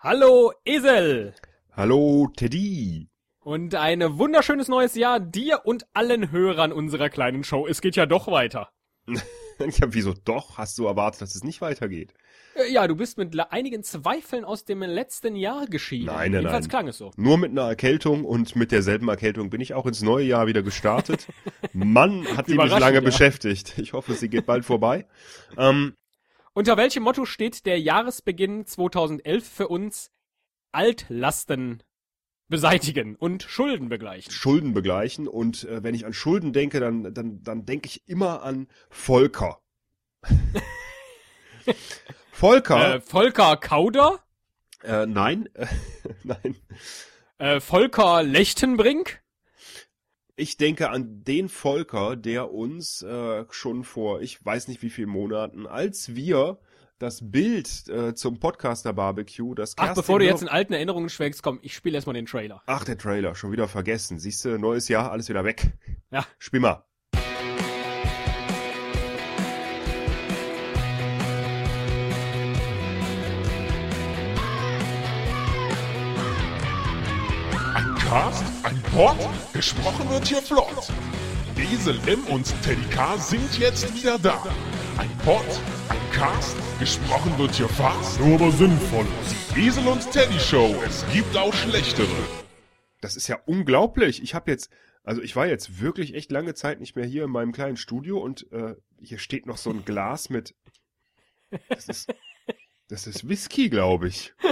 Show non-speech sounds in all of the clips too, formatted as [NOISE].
Hallo Esel Hallo Teddy. und ein wunderschönes neues Jahr dir und allen Hörern unserer kleinen Show. Es geht ja doch weiter. [LAUGHS] Ja, wieso doch? Hast du erwartet, dass es nicht weitergeht? Äh, Ja, du bist mit einigen Zweifeln aus dem letzten Jahr geschieden. Nein, nein, Jedenfalls nein. klang es so. Nur mit einer Erkältung und mit derselben Erkältung bin ich auch ins neue Jahr wieder gestartet. [LAUGHS] Mann, hat die mich lange ja. beschäftigt. Ich hoffe, sie geht bald vorbei. Ähm, Unter welchem Motto steht der Jahresbeginn 2011 für uns? Altlasten beseitigen und Schulden begleichen. Schulden begleichen und äh, wenn ich an Schulden denke, dann, dann, dann denke ich immer an Volker. [LAUGHS] Volker? Äh, Volker Kauder? Äh, nein, [LAUGHS] nein. Äh, Volker Lechtenbrink? Ich denke an den Volker, der uns äh, schon vor, ich weiß nicht wie vielen Monaten, als wir das Bild äh, zum Podcaster Barbecue, das Ach, Kerstin bevor du jetzt in alten Erinnerungen schwelgst, komm, ich spiele erstmal den Trailer. Ach, der Trailer, schon wieder vergessen. Siehst du, neues Jahr, alles wieder weg. Ja. Spiel mal. Ein Cast, ein Pod, gesprochen wird hier flott. Esel M und Teddy K sind jetzt wieder da. Ein Pod, ein Cast, gesprochen wird hier fast, nur aber sinnvoll. Die Esel und Teddy Show, es gibt auch schlechtere. Das ist ja unglaublich. Ich habe jetzt, also ich war jetzt wirklich echt lange Zeit nicht mehr hier in meinem kleinen Studio und äh, hier steht noch so ein Glas mit. Das ist, das ist Whisky, glaube ich. [LAUGHS]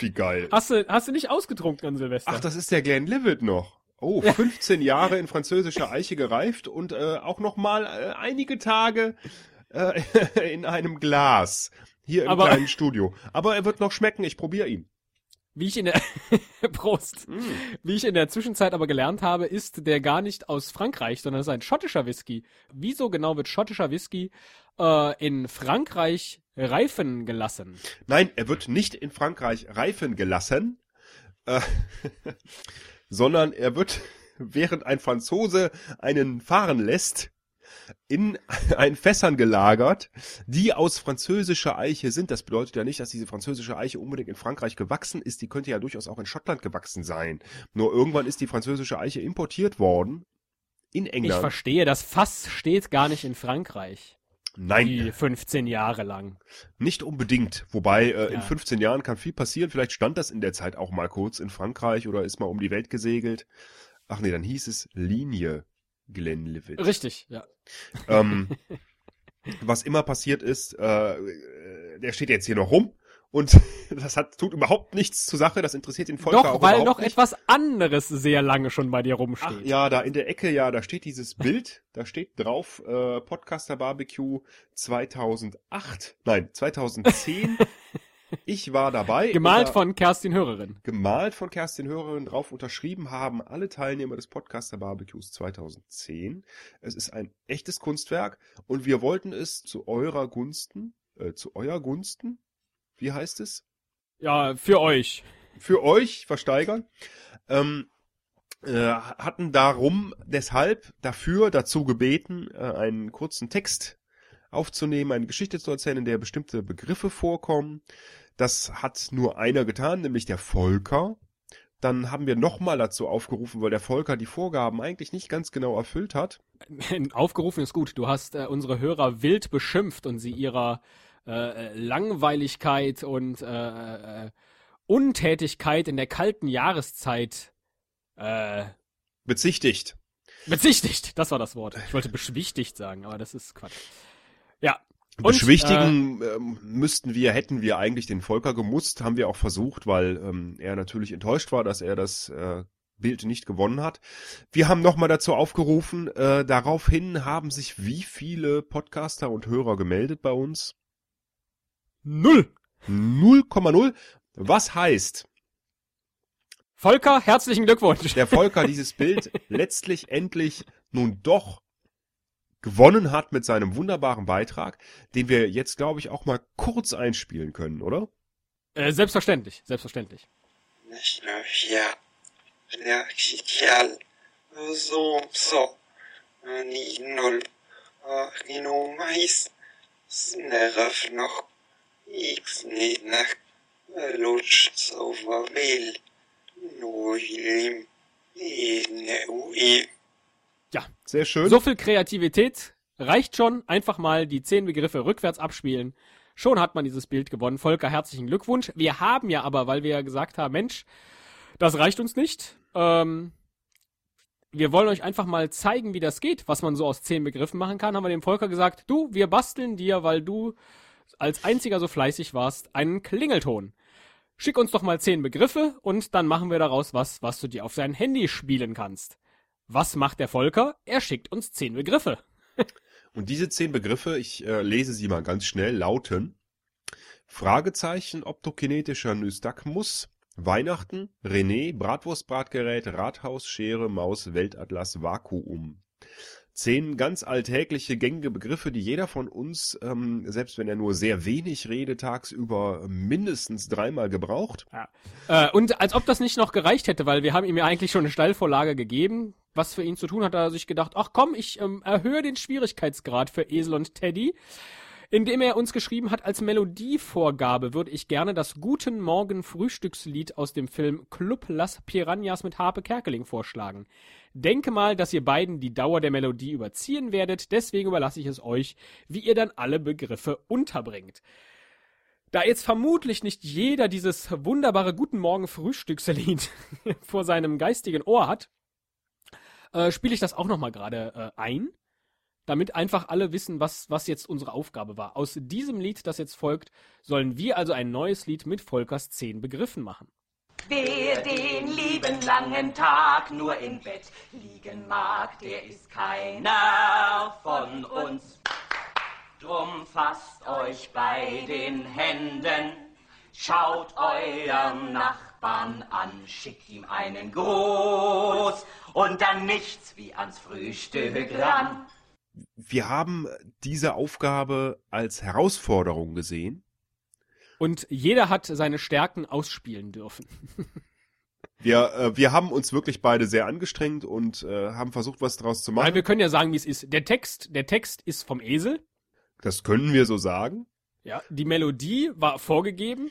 Wie geil. Hast du, hast du nicht ausgetrunken an Silvester? Ach, das ist der Glenlivet noch. Oh, 15 Jahre in französischer Eiche gereift und äh, auch noch mal äh, einige Tage äh, [LAUGHS] in einem Glas hier im Aber- kleinen Studio. Aber er wird noch schmecken. Ich probiere ihn. Wie ich in der [LAUGHS] Prost. Wie ich in der Zwischenzeit aber gelernt habe, ist der gar nicht aus Frankreich, sondern es ist ein schottischer Whisky. Wieso genau wird schottischer Whisky äh, in Frankreich reifen gelassen? Nein, er wird nicht in Frankreich reifen gelassen, äh, [LAUGHS] sondern er wird, während ein Franzose einen fahren lässt, in ein Fässern gelagert, die aus französischer Eiche sind. Das bedeutet ja nicht, dass diese französische Eiche unbedingt in Frankreich gewachsen ist. Die könnte ja durchaus auch in Schottland gewachsen sein. Nur irgendwann ist die französische Eiche importiert worden in Ich England. verstehe, das Fass steht gar nicht in Frankreich. Nein, Die 15 Jahre lang. Nicht unbedingt. Wobei, äh, in Ja. 15 Jahren kann viel passieren. Vielleicht stand das in der Zeit auch mal kurz in Frankreich oder ist mal um die Welt gesegelt. Ach nee, dann hieß es Linie Glenlivet. Richtig, ja. ähm, [LAUGHS] was immer passiert ist, äh, äh, der steht jetzt hier noch rum und [LAUGHS] das hat, tut überhaupt nichts zur Sache. Das interessiert den Volker Doch, auch weil noch nicht. etwas anderes sehr lange schon bei dir rumsteht. Ach ja, da in der Ecke, ja, da steht dieses Bild, da steht drauf, äh, Podcaster Barbecue 2008, nein, 2010. [LAUGHS] ich war dabei. Gemalt Unter- von Kerstin Hörerin. gemalt von Kerstin Hörerin drauf unterschrieben haben alle Teilnehmer des Podcaster Barbecues 2010. Es ist ein echtes Kunstwerk und wir wollten es zu eurer Gunsten, äh, zu euer Gunsten, wie heißt es? Ja, für euch. für euch versteigern. Ähm, äh, hatten darum deshalb dafür dazu gebeten, äh, einen kurzen Text aufzunehmen, eine Geschichte zu erzählen, in der bestimmte Begriffe vorkommen. Das hat nur einer getan, nämlich der Volker. Dann haben wir nochmal dazu aufgerufen, weil der Volker die Vorgaben eigentlich nicht ganz genau erfüllt hat. Aufgerufen ist gut. Du hast äh, unsere Hörer wild beschimpft und sie ihrer äh, Langweiligkeit und äh, äh, Untätigkeit in der kalten Jahreszeit äh, Bezichtigt. bezichtigt. Das war das Wort. Ich wollte beschwichtigt sagen, aber das ist Quatsch. Ja. Und, Beschwichtigen ähm, müssten wir, hätten wir eigentlich den Volker gemusst, haben wir auch versucht, weil ähm, er natürlich enttäuscht war, dass er das äh, Bild nicht gewonnen hat. Wir haben nochmal dazu aufgerufen, äh, daraufhin haben sich wie viele Podcaster und Hörer gemeldet bei uns? Null. 0,0. Was heißt, Volker, herzlichen Glückwunsch. der Volker dieses Bild [LAUGHS] letztlich endlich nun doch gewonnen hat mit seinem wunderbaren Beitrag, den wir jetzt, glaube ich, auch mal kurz einspielen können, oder? Äh, selbstverständlich, selbstverständlich. Naśnawia, reaktial, zomso, ninol, rinomais, sneraf noch, x nidnach, Lutscht so will. Nuilim. Ui. Ja, Sehr schön. so viel Kreativität reicht schon. Einfach mal die zehn Begriffe rückwärts abspielen. Schon hat man dieses Bild gewonnen. Volker, herzlichen Glückwunsch. Wir haben ja aber, weil wir ja gesagt haben, Mensch, das reicht uns nicht. Ähm, wir wollen euch einfach mal zeigen, wie das geht, was man so aus zehn Begriffen machen kann. Haben wir dem Volker gesagt, du, wir basteln dir, weil du als einziger so fleißig warst, einen Klingelton. Schick uns doch mal zehn Begriffe und dann machen wir daraus was, was du dir auf dein Handy spielen kannst. Was macht der Volker? Er schickt uns zehn Begriffe. Und diese zehn Begriffe, ich äh, lese sie mal ganz schnell, lauten Fragezeichen, optokinetischer Nystagmus, Weihnachten, René, Bratwurstbratgerät, Rathaus, Schere, Maus, Weltatlas, Vakuum. Zehn ganz alltägliche, gängige Begriffe, die jeder von uns, ähm, selbst wenn er nur sehr wenig redet, tagsüber mindestens dreimal gebraucht. Äh, und als ob das nicht noch gereicht hätte, weil wir haben ihm ja eigentlich schon eine Steilvorlage gegeben. Was für ihn zu tun hat, hat er sich gedacht, ach komm, ich ähm, erhöhe den Schwierigkeitsgrad für Esel und Teddy. Indem er uns geschrieben hat, als Melodievorgabe würde ich gerne das Guten Morgen Frühstückslied aus dem Film Club Las Piranhas mit Harpe Kerkeling vorschlagen. Denke mal, dass ihr beiden die Dauer der Melodie überziehen werdet, deswegen überlasse ich es euch, wie ihr dann alle Begriffe unterbringt. Da jetzt vermutlich nicht jeder dieses wunderbare Guten Morgen Frühstückslied [LAUGHS] vor seinem geistigen Ohr hat, äh, spiele ich das auch nochmal gerade äh, ein, damit einfach alle wissen, was, was jetzt unsere Aufgabe war. Aus diesem Lied, das jetzt folgt, sollen wir also ein neues Lied mit Volkers zehn Begriffen machen. Wer den lieben langen Tag nur im Bett liegen mag, der ist keiner von uns. Drum fasst euch bei den Händen, schaut euren Nachbarn an, schickt ihm einen Gruß und dann nichts wie ans Frühstück ran. Wir haben diese Aufgabe als Herausforderung gesehen. Und jeder hat seine Stärken ausspielen dürfen. [LAUGHS] Wir, äh, wir haben uns wirklich beide sehr angestrengt und äh, haben versucht, was daraus zu Weil machen. wir können ja sagen, wie es ist. Der Text, der Text ist vom Esel. Das können wir so sagen. Ja, die Melodie war vorgegeben.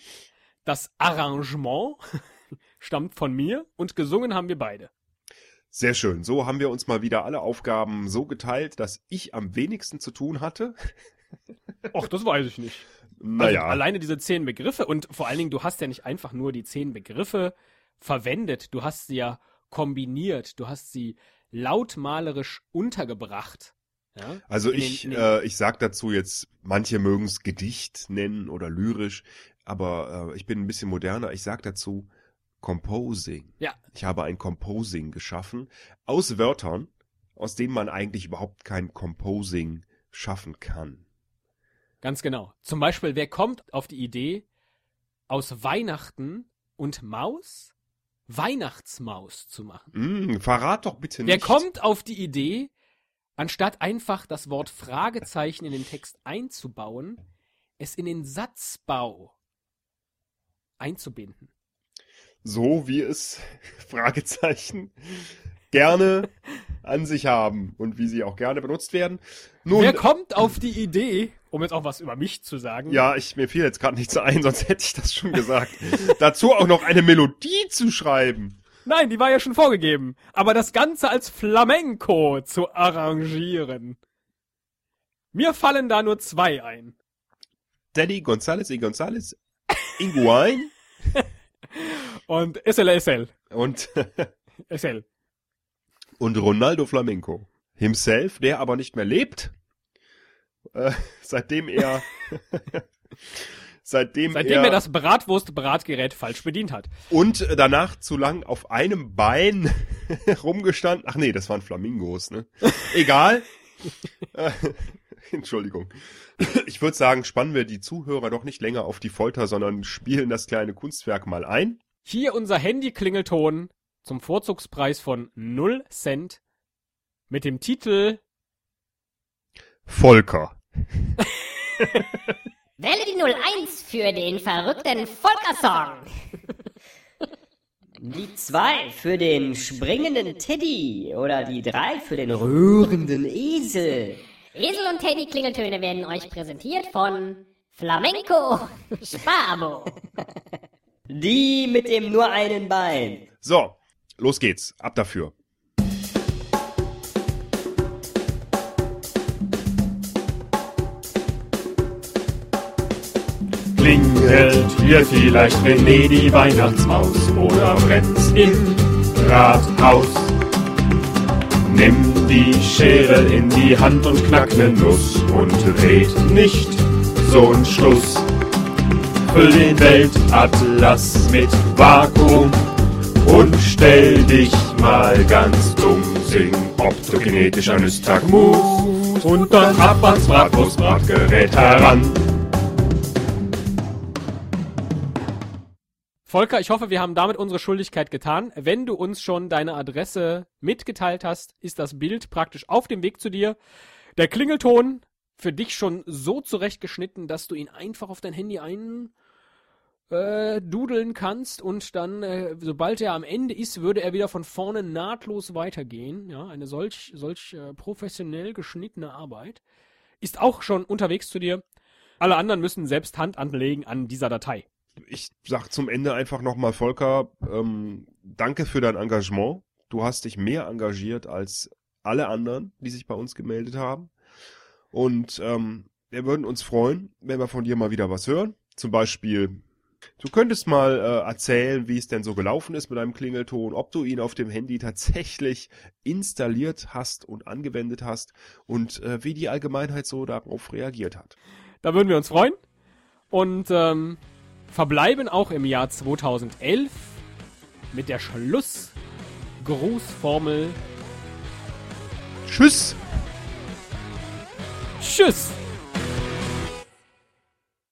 Das Arrangement [LAUGHS] stammt von mir und gesungen haben wir beide. Sehr schön. So haben wir uns mal wieder alle Aufgaben so geteilt, dass ich am wenigsten zu tun hatte. Ach, das weiß ich nicht. Naja, Also alleine diese zehn Begriffe und vor allen Dingen, du hast ja nicht einfach nur die zehn Begriffe verwendet, du hast sie ja kombiniert, du hast sie lautmalerisch untergebracht. Ja? also in ich, den- äh, ich sag dazu jetzt, manche mögen es Gedicht nennen oder lyrisch, aber äh, ich bin ein bisschen moderner. Ich sag dazu Composing. Ja, Ich habe ein Composing geschaffen aus Wörtern, aus denen man eigentlich überhaupt kein Composing schaffen kann. Ganz genau. Zum Beispiel, wer kommt auf die Idee, aus Weihnachten und Maus Weihnachtsmaus zu machen? Mm, verrat doch bitte Wer nicht. kommt auf die Idee, anstatt einfach das Wort Fragezeichen in den Text einzubauen, es in den Satzbau einzubinden? so wie es [LAUGHS] Fragezeichen gerne an sich haben und wie sie auch gerne benutzt werden. Nun, Wer kommt auf die Idee, um jetzt auch was über mich zu sagen? ja, ich, mir fiel jetzt gerade nichts ein, [LAUGHS] sonst hätte ich das schon gesagt. [LAUGHS] Dazu auch noch eine Melodie zu schreiben. Nein, die war ja schon vorgegeben. Aber das Ganze als Flamenco zu arrangieren. Mir fallen da nur zwei ein. Daddy González y González, Inguain [LAUGHS] Und SLSL. und, SL. Und Ronaldo Flamenco. Himself, der aber nicht mehr lebt, äh, seitdem er, [LAUGHS] seitdem, Seitdem er das Bratwurst-Bratgerät falsch bedient hat. und danach zu lang auf einem Bein [LAUGHS] rumgestanden. Ach nee, das waren Flamingos, ne? Egal. Äh, [LAUGHS] Entschuldigung. Ich würde sagen, spannen wir die Zuhörer doch nicht länger auf die Folter, sondern spielen das kleine Kunstwerk mal ein. Hier unser Handy-Klingelton zum Vorzugspreis von 0 Cent mit dem Titel Volker. [LAUGHS] Wähle die 01 für den verrückten Volkersong. [LAUGHS] Die zwei für den springenden Teddy oder die drei für den rührenden Esel. Esel und Teddy Klingeltöne werden euch präsentiert von Flamenco Sparabo. Die mit dem nur einen Bein. So, los geht's. Ab dafür. Klingelt hier vielleicht René die Weihnachtsmaus oder brennt's im Rathaus? Nimm die Schere in die Hand und knack ne Nuss und red nicht so'n Schluss. Füll den Weltatlas mit Vakuum und stell dich mal ganz dumm. Sing optogenetisch an Nystagmus und dann ab ans Bratwurstbratgerät heran. Volker, ich hoffe, wir haben damit unsere Schuldigkeit getan. Wenn du uns schon deine Adresse mitgeteilt hast, ist das Bild praktisch auf dem Weg zu dir. Der Klingelton für dich schon so zurechtgeschnitten, dass du ihn einfach auf dein Handy ein äh, dudeln kannst und dann, äh, sobald er am Ende ist, würde er wieder von vorne nahtlos weitergehen. Ja, eine solch, solch äh, professionell geschnittene Arbeit ist auch schon unterwegs zu dir. Alle anderen müssen selbst Hand anlegen an dieser Datei. Ich sag zum Ende einfach nochmal, Volker, ähm, danke für dein Engagement. Du hast dich mehr engagiert als alle anderen, die sich bei uns gemeldet haben. Und ähm, wir würden uns freuen, wenn wir von dir mal wieder was hören. Zum Beispiel, du könntest mal äh, erzählen, wie es denn so gelaufen ist mit deinem Klingelton, ob du ihn auf dem Handy tatsächlich installiert hast und angewendet hast und äh, wie die Allgemeinheit so darauf reagiert hat. Da würden wir uns freuen. Und ähm, verbleiben auch im Jahr 2011 mit der Schlussgrußformel Tschüss! Tschüss!